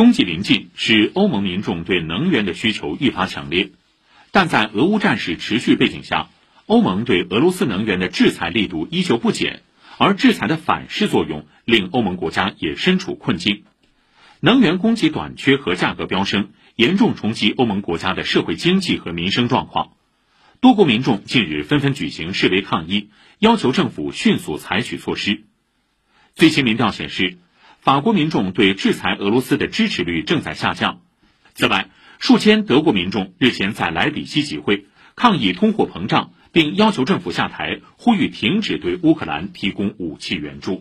冬季临近，使欧盟民众对能源的需求愈发强烈。但在俄乌战事持续背景下，欧盟对俄罗斯能源的制裁力度依旧不减，而制裁的反噬作用令欧盟国家也身处困境。能源供给短缺和价格飙升，严重冲击欧盟国家的社会经济和民生状况。多国民众近日纷纷举行示威抗议，要求政府迅速采取措施。最新民调显示，法国民众对制裁俄罗斯的支持率正在下降。此外，数千德国民众日前在莱比锡集会，抗议通货膨胀，并要求政府下台，呼吁停止对乌克兰提供武器援助。